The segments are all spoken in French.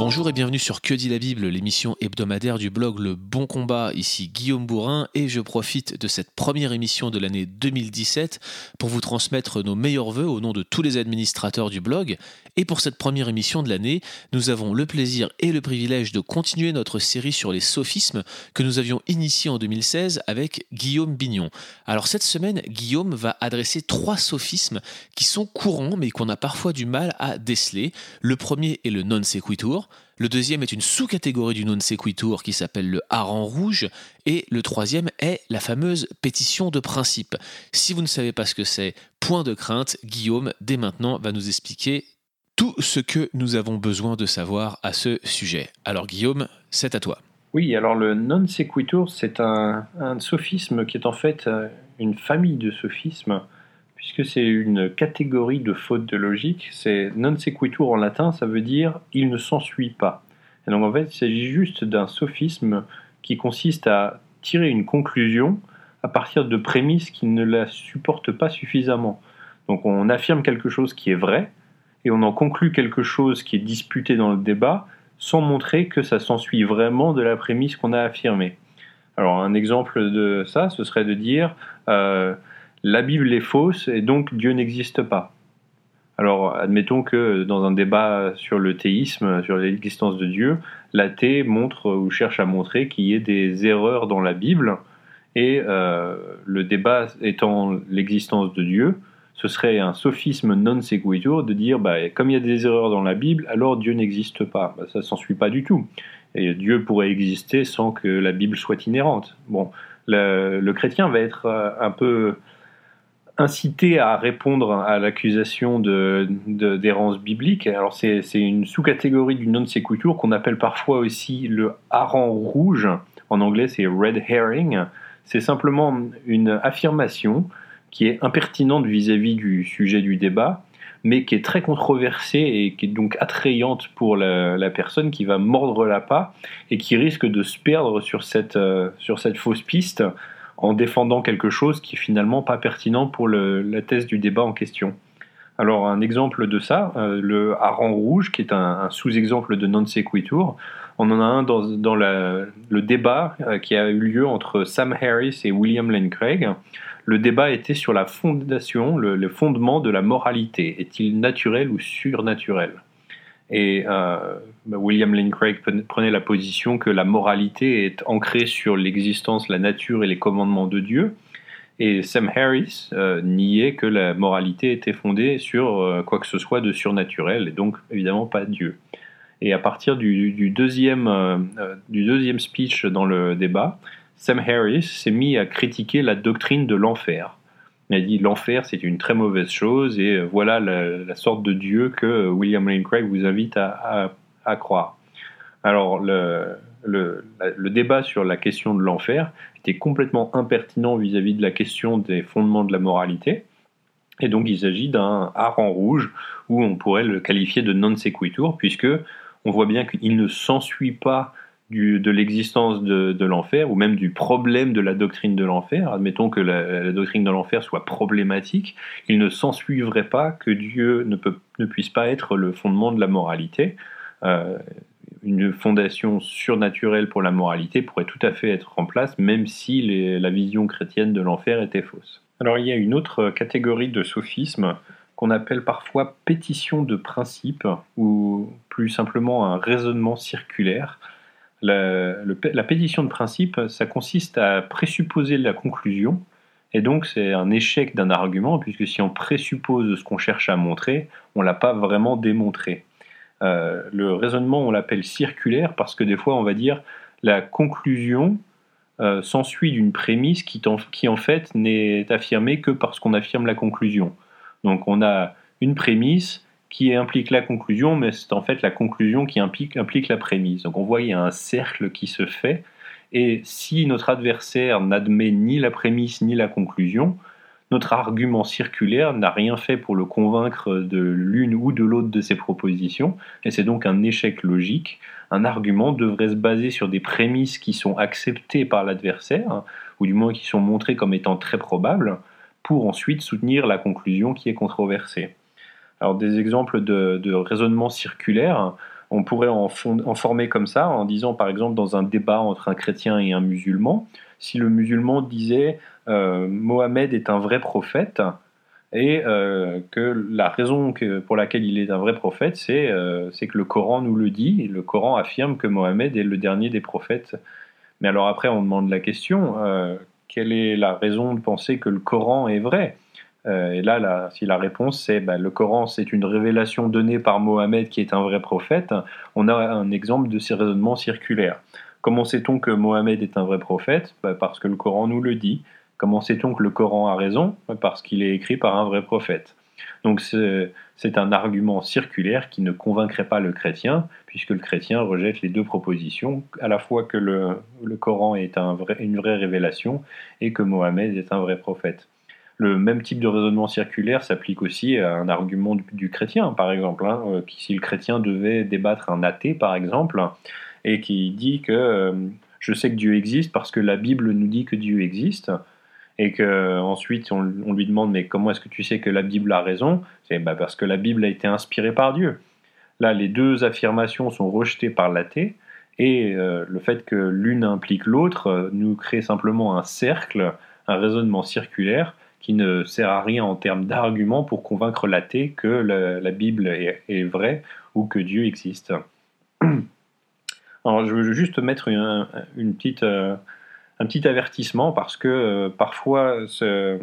Bonjour et bienvenue sur Que dit la Bible, l'émission hebdomadaire du blog Le Bon Combat. Ici Guillaume Bourrin et je profite de cette première émission de l'année 2017 pour vous transmettre nos meilleurs voeux au nom de tous les administrateurs du blog. Et pour cette première émission de l'année, nous avons le plaisir et le privilège de continuer notre série sur les sophismes que nous avions initié en 2016 avec Guillaume Bignon. Alors cette semaine, Guillaume va adresser trois sophismes qui sont courants mais qu'on a parfois du mal à déceler. Le premier est le non sequitur. Le deuxième est une sous-catégorie du non sequitur qui s'appelle le hareng rouge. Et le troisième est la fameuse pétition de principe. Si vous ne savez pas ce que c'est, point de crainte, Guillaume, dès maintenant, va nous expliquer tout ce que nous avons besoin de savoir à ce sujet. Alors Guillaume, c'est à toi. Oui, alors le non sequitur, c'est un, un, sophisme qui est en fait euh, une famille de sophismes, puisque c'est une catégorie de fautes de logique. C'est non sequitur en latin, ça veut dire il ne s'ensuit pas. Et donc en fait, il s'agit juste d'un sophisme qui consiste à tirer une conclusion à partir de prémices qui ne la supportent pas suffisamment. Donc on affirme quelque chose qui est vrai, et on en conclut quelque chose qui est disputé dans le débat sans montrer que ça s'ensuit vraiment de la prémisse qu'on a affirmée. Alors un exemple de ça, ce serait de dire euh, la Bible est fausse et donc Dieu n'existe pas. Alors admettons que dans un débat sur le théisme, sur l'existence de Dieu, l'athée montre ou cherche à montrer qu'il y ait des erreurs dans la Bible et euh, le débat étant l'existence de Dieu, ce serait un sophisme non sequitur de dire, bah, comme il y a des erreurs dans la Bible, alors Dieu n'existe pas. Bah, ça s'ensuit pas du tout. Et Dieu pourrait exister sans que la Bible soit inhérente. Bon, le, le chrétien va être euh, un peu incité à répondre à l'accusation d'errance de, biblique. Alors c'est une sous-catégorie du non sequitur qu'on appelle parfois aussi le hareng rouge. En anglais, c'est red herring. C'est simplement une affirmation qui est impertinente vis-à-vis du sujet du débat, mais qui est très controversée et qui est donc attrayante pour la, personne qui va mordre la et qui risque de se perdre sur cette, euh, sur cette fausse piste en défendant quelque chose qui est finalement pas pertinent pour la thèse du débat en question. Alors un exemple de ça, euh, le hareng rouge, qui est un, sous-exemple de non sequitur, on en a un dans, le débat euh, qui a eu lieu entre Sam Harris et William Lane Craig le débat était sur la fondation, le, fondement de la moralité. Est-il naturel ou surnaturel? Et euh, bah, William Lane Craig prenait la position que la moralité est ancrée sur l'existence, la nature et les commandements de Dieu. Et Sam Harris euh, niait que la moralité était fondée sur euh, quoi que ce soit de surnaturel, et donc évidemment pas Dieu. Et à partir du deuxième, du deuxième speech dans le débat, Sam Harris s'est mis à critiquer la doctrine de l'enfer. Il a dit l'enfer c'est une très mauvaise chose et euh, voilà la, sorte de Dieu que William Lane Craig vous invite à, croire. Alors le, le, débat sur la question de l'enfer était complètement impertinent vis-à-vis de la question des fondements de la moralité. Et donc il s'agit d'un hareng rouge où on pourrait le qualifier de non sequitur puisque on voit bien qu'il ne s'ensuit pas de l'existence de, l'enfer, ou même du problème de la doctrine de l'enfer, admettons que la, doctrine de l'enfer soit problématique, il ne s'ensuivrait pas que Dieu ne, puisse pas être le fondement de la moralité. Euh, une fondation surnaturelle pour la moralité pourrait tout à fait être en place, même si la vision chrétienne de l'enfer était fausse. Alors il y a une autre catégorie de sophisme qu'on appelle parfois pétition de principe, ou plus simplement un raisonnement circulaire. La, pétition de principe, ça consiste à présupposer la conclusion, et donc c'est un échec d'un argument, puisque si on présuppose ce qu'on cherche à montrer, on ne l'a pas vraiment démontré. Euh, le raisonnement, on l'appelle circulaire, parce que des fois, on va dire la conclusion euh, s'ensuit d'une prémisse qui, en fait n'est affirmée que parce qu'on affirme la conclusion. Donc on a une prémisse, qui implique la conclusion, mais c'est en fait la conclusion qui implique, la prémisse. Donc on voit qu'il y a un cercle qui se fait, et si notre adversaire n'admet ni la prémisse ni la conclusion, notre argument circulaire n'a rien fait pour le convaincre de l'une ou de l'autre de ses propositions, et c'est donc un échec logique. Un argument devrait se baser sur des prémices qui sont acceptées par l'adversaire, ou du moins qui sont montrées comme étant très probables, pour ensuite soutenir la conclusion qui est controversée. Alors des exemples de, raisonnement circulaire, on pourrait en, former comme ça, en disant par exemple dans un débat entre un chrétien et un musulman, si le musulman disait euh, Mohamed est un vrai prophète et euh, que la raison pour laquelle il est un vrai prophète, euh, c'est que le Coran nous le dit, le Coran affirme que Mohamed est le dernier des prophètes. Mais alors après, on demande la question, quelle est la raison de penser que le Coran est vrai? Et là, si la réponse c'est bah, le Coran, c'est une révélation donnée par Mohamed qui est un vrai prophète, on a un exemple de ces raisonnements circulaires. Comment sait-on que Mohamed est un vrai prophète? Bah, Parce que le Coran nous le dit. Comment sait-on que le Coran a raison? Bah, Parce qu'il est écrit par un vrai prophète. Donc c'est un argument circulaire qui ne convaincrait pas le chrétien, puisque le chrétien rejette les deux propositions, à la fois que le, Coran est une vraie révélation et que Mohamed est un vrai prophète. Le même type de raisonnement circulaire s'applique aussi à un argument du, chrétien, par exemple. Hein, euh, si le chrétien devait débattre un athée, par exemple, et qui dit que euh, je sais que Dieu existe parce que la Bible nous dit que Dieu existe, et que ensuite on, lui demande mais comment est-ce que tu sais que la Bible a raison? C'est bah, parce que la Bible a été inspirée par Dieu. Là, les deux affirmations sont rejetées par l'athée, et euh, le fait que l'une implique l'autre euh, nous crée simplement un cercle, un raisonnement circulaire qui ne sert à rien en termes d'argument pour convaincre l'athée que la, Bible est, vraie ou que Dieu existe. Alors, je veux juste mettre une, petite, euh, un petit avertissement parce que euh, parfois ce,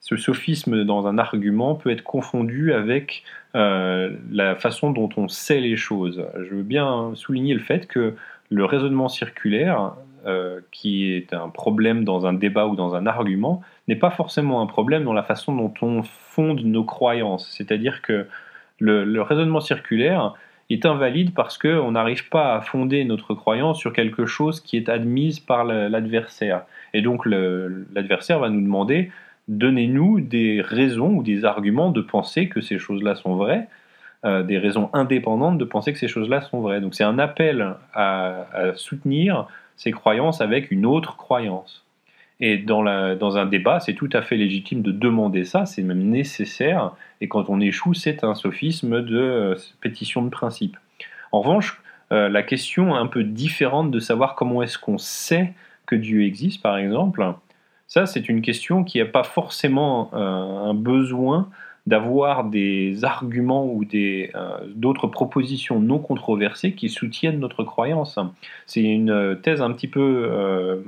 sophisme dans un argument peut être confondu avec euh, la façon dont on sait les choses. Je veux bien souligner le fait que le raisonnement circulaire, qui est un problème dans un débat ou dans un argument, n'est pas forcément un problème dans la façon dont on fonde nos croyances. C'est-à-dire que le raisonnement circulaire est invalide parce qu'on n'arrive pas à fonder notre croyance sur quelque chose qui est admise par l'adversaire. Et donc l'adversaire va nous demander, donnez-nous des raisons ou des arguments de penser que ces choses-là sont vraies, euh, des raisons indépendantes de penser que ces choses-là sont vraies. Donc c'est un appel à soutenir ces croyances avec une autre croyance. Et dans, la, dans un débat, c'est tout à fait légitime de demander ça, c'est même nécessaire. Et quand on échoue, c'est un sophisme de euh, pétition de principe. En revanche, euh, la question un peu différente de savoir comment est-ce qu'on sait que Dieu existe, par exemple, ça c'est une question qui n'a pas forcément euh, un besoin d'avoir des arguments ou d'autres propositions non controversées qui soutiennent notre croyance. C'est une thèse un petit peu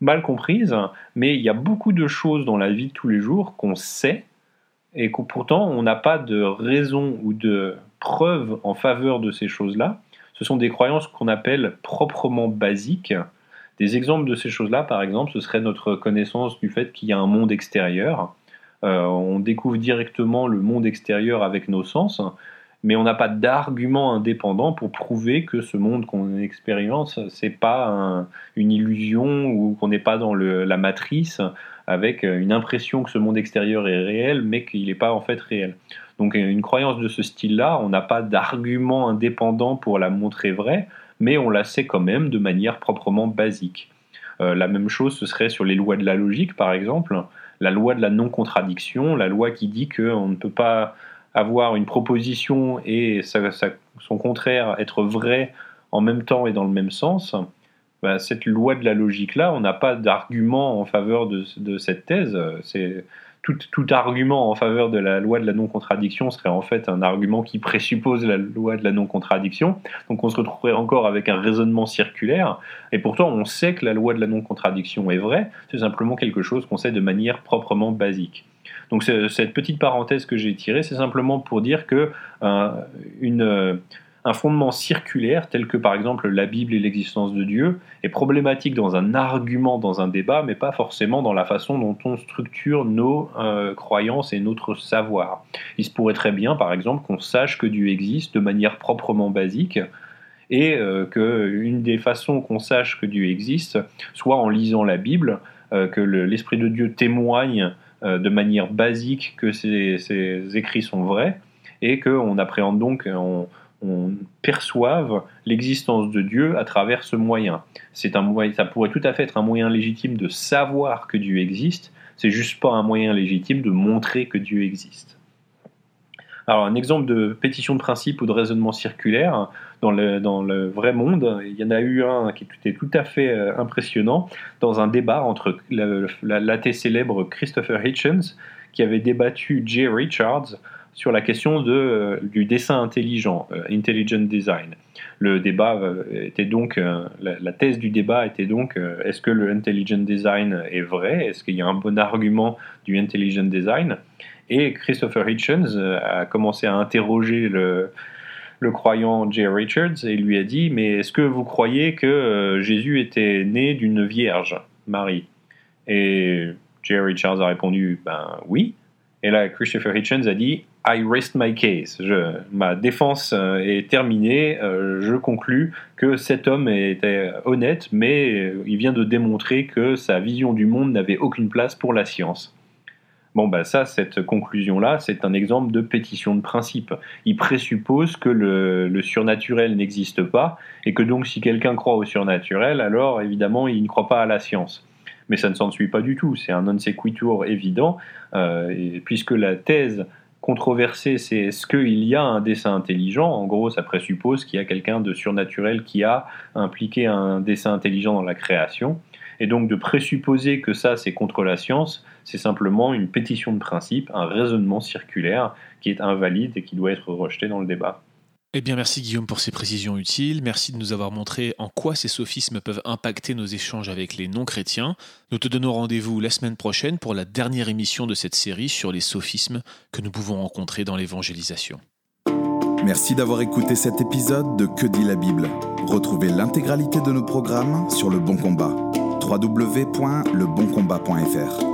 mal comprise, mais il y a beaucoup de choses dans la vie de tous les jours qu'on sait et que pourtant on n'a pas de raison ou de preuve en faveur de ces choses-là. Ce sont des croyances qu'on appelle proprement basiques. Des exemples de ces choses-là, par exemple, ce serait notre connaissance du fait qu'il y a un monde extérieur. Euh, on découvre directement le monde extérieur avec nos sens, mais on n'a pas d'argument indépendant pour prouver que ce monde qu'on expérimente, c'est pas une illusion ou qu'on n'est pas dans la matrice avec une impression que ce monde extérieur est réel, mais qu'il n'est pas en fait réel. Donc une croyance de ce style-là, on n'a pas d'argument indépendant pour la montrer vraie, mais on la sait quand même de manière proprement basique. Euh, la même chose, ce serait sur les lois de la logique, par exemple. La loi de la non-contradiction, la loi qui dit qu'on ne peut pas avoir une proposition et son contraire être vrai en même temps et dans le même sens, bah, cette loi de la logique-là, on n'a pas d'argument en faveur de, cette thèse. Tout, argument en faveur de la loi de la non-contradiction serait en fait un argument qui présuppose la loi de la non-contradiction. Donc on se retrouverait encore avec un raisonnement circulaire. Et pourtant, on sait que la loi de la non-contradiction est vraie. C'est simplement quelque chose qu'on sait de manière proprement basique. Donc cette petite parenthèse que j'ai tirée, c'est simplement pour dire que euh, euh, un fondement circulaire, tel que par exemple la Bible et l'existence de Dieu, est problématique dans un argument, dans un débat, mais pas forcément dans la façon dont on structure nos euh, croyances et notre savoir. Il se pourrait très bien, par exemple, qu'on sache que Dieu existe de manière proprement basique, et qu'une des façons qu'on sache que Dieu existe soit en lisant la Bible, que l'Esprit de Dieu témoigne de manière basique que ces, écrits sont vrais et qu'on appréhende donc, on, on perçoive l'existence de Dieu à travers ce moyen. C'est un ça pourrait tout à fait être un moyen légitime de savoir que Dieu existe. C'est juste pas un moyen légitime de montrer que Dieu existe. Alors, un exemple de pétition de principe ou de raisonnement circulaire dans le, vrai monde, il y en a eu un qui était tout à fait euh, impressionnant dans un débat entre l'athée célèbre Christopher Hitchens, qui avait débattu Jay Richards sur la question euh, du dessin intelligent, euh, intelligent design. Le débat était donc, la, thèse du débat était donc, est-ce que le intelligent design est vrai? Est-ce qu'il y a un bon argument du intelligent design? Et Christopher Hitchens euh, a commencé à interroger le, croyant Jay Richards et lui a dit Mais est-ce que vous croyez que euh, Jésus était né d'une vierge, Marie? Et Jay Richards a répondu Ben oui. Et là, Christopher Hitchens a dit I rest my case. Ma défense euh, est terminée. je conclus que cet homme était honnête, mais il vient de démontrer que sa vision du monde n'avait aucune place pour la science. Bon, bah ça, cette conclusion-là, c'est un exemple de pétition de principe. Il présuppose que le, surnaturel n'existe pas, et que donc si quelqu'un croit au surnaturel, alors évidemment, il ne croit pas à la science. Mais ça ne s'en suit pas du tout, c'est un non sequitur évident, euh, puisque la thèse controversée, c'est est-ce qu'il y a un dessin intelligent En gros, ça présuppose qu'il y a quelqu'un de surnaturel qui a impliqué un dessin intelligent dans la création. Et donc de présupposer que ça, c'est contre la science, c'est simplement une pétition de principe, un raisonnement circulaire qui est invalide et qui doit être rejeté dans le débat. Eh bien, merci Guillaume pour ces précisions utiles. Merci de nous avoir montré en quoi ces sophismes peuvent impacter nos échanges avec les non-chrétiens. Nous te donnons rendez-vous la semaine prochaine pour la dernière émission de cette série sur les sophismes que nous pouvons rencontrer dans l'évangélisation. Merci d'avoir écouté cet épisode de Que dit la Bible. Retrouvez l'intégralité de nos programmes sur Le Bon Combat. www.leboncombat.fr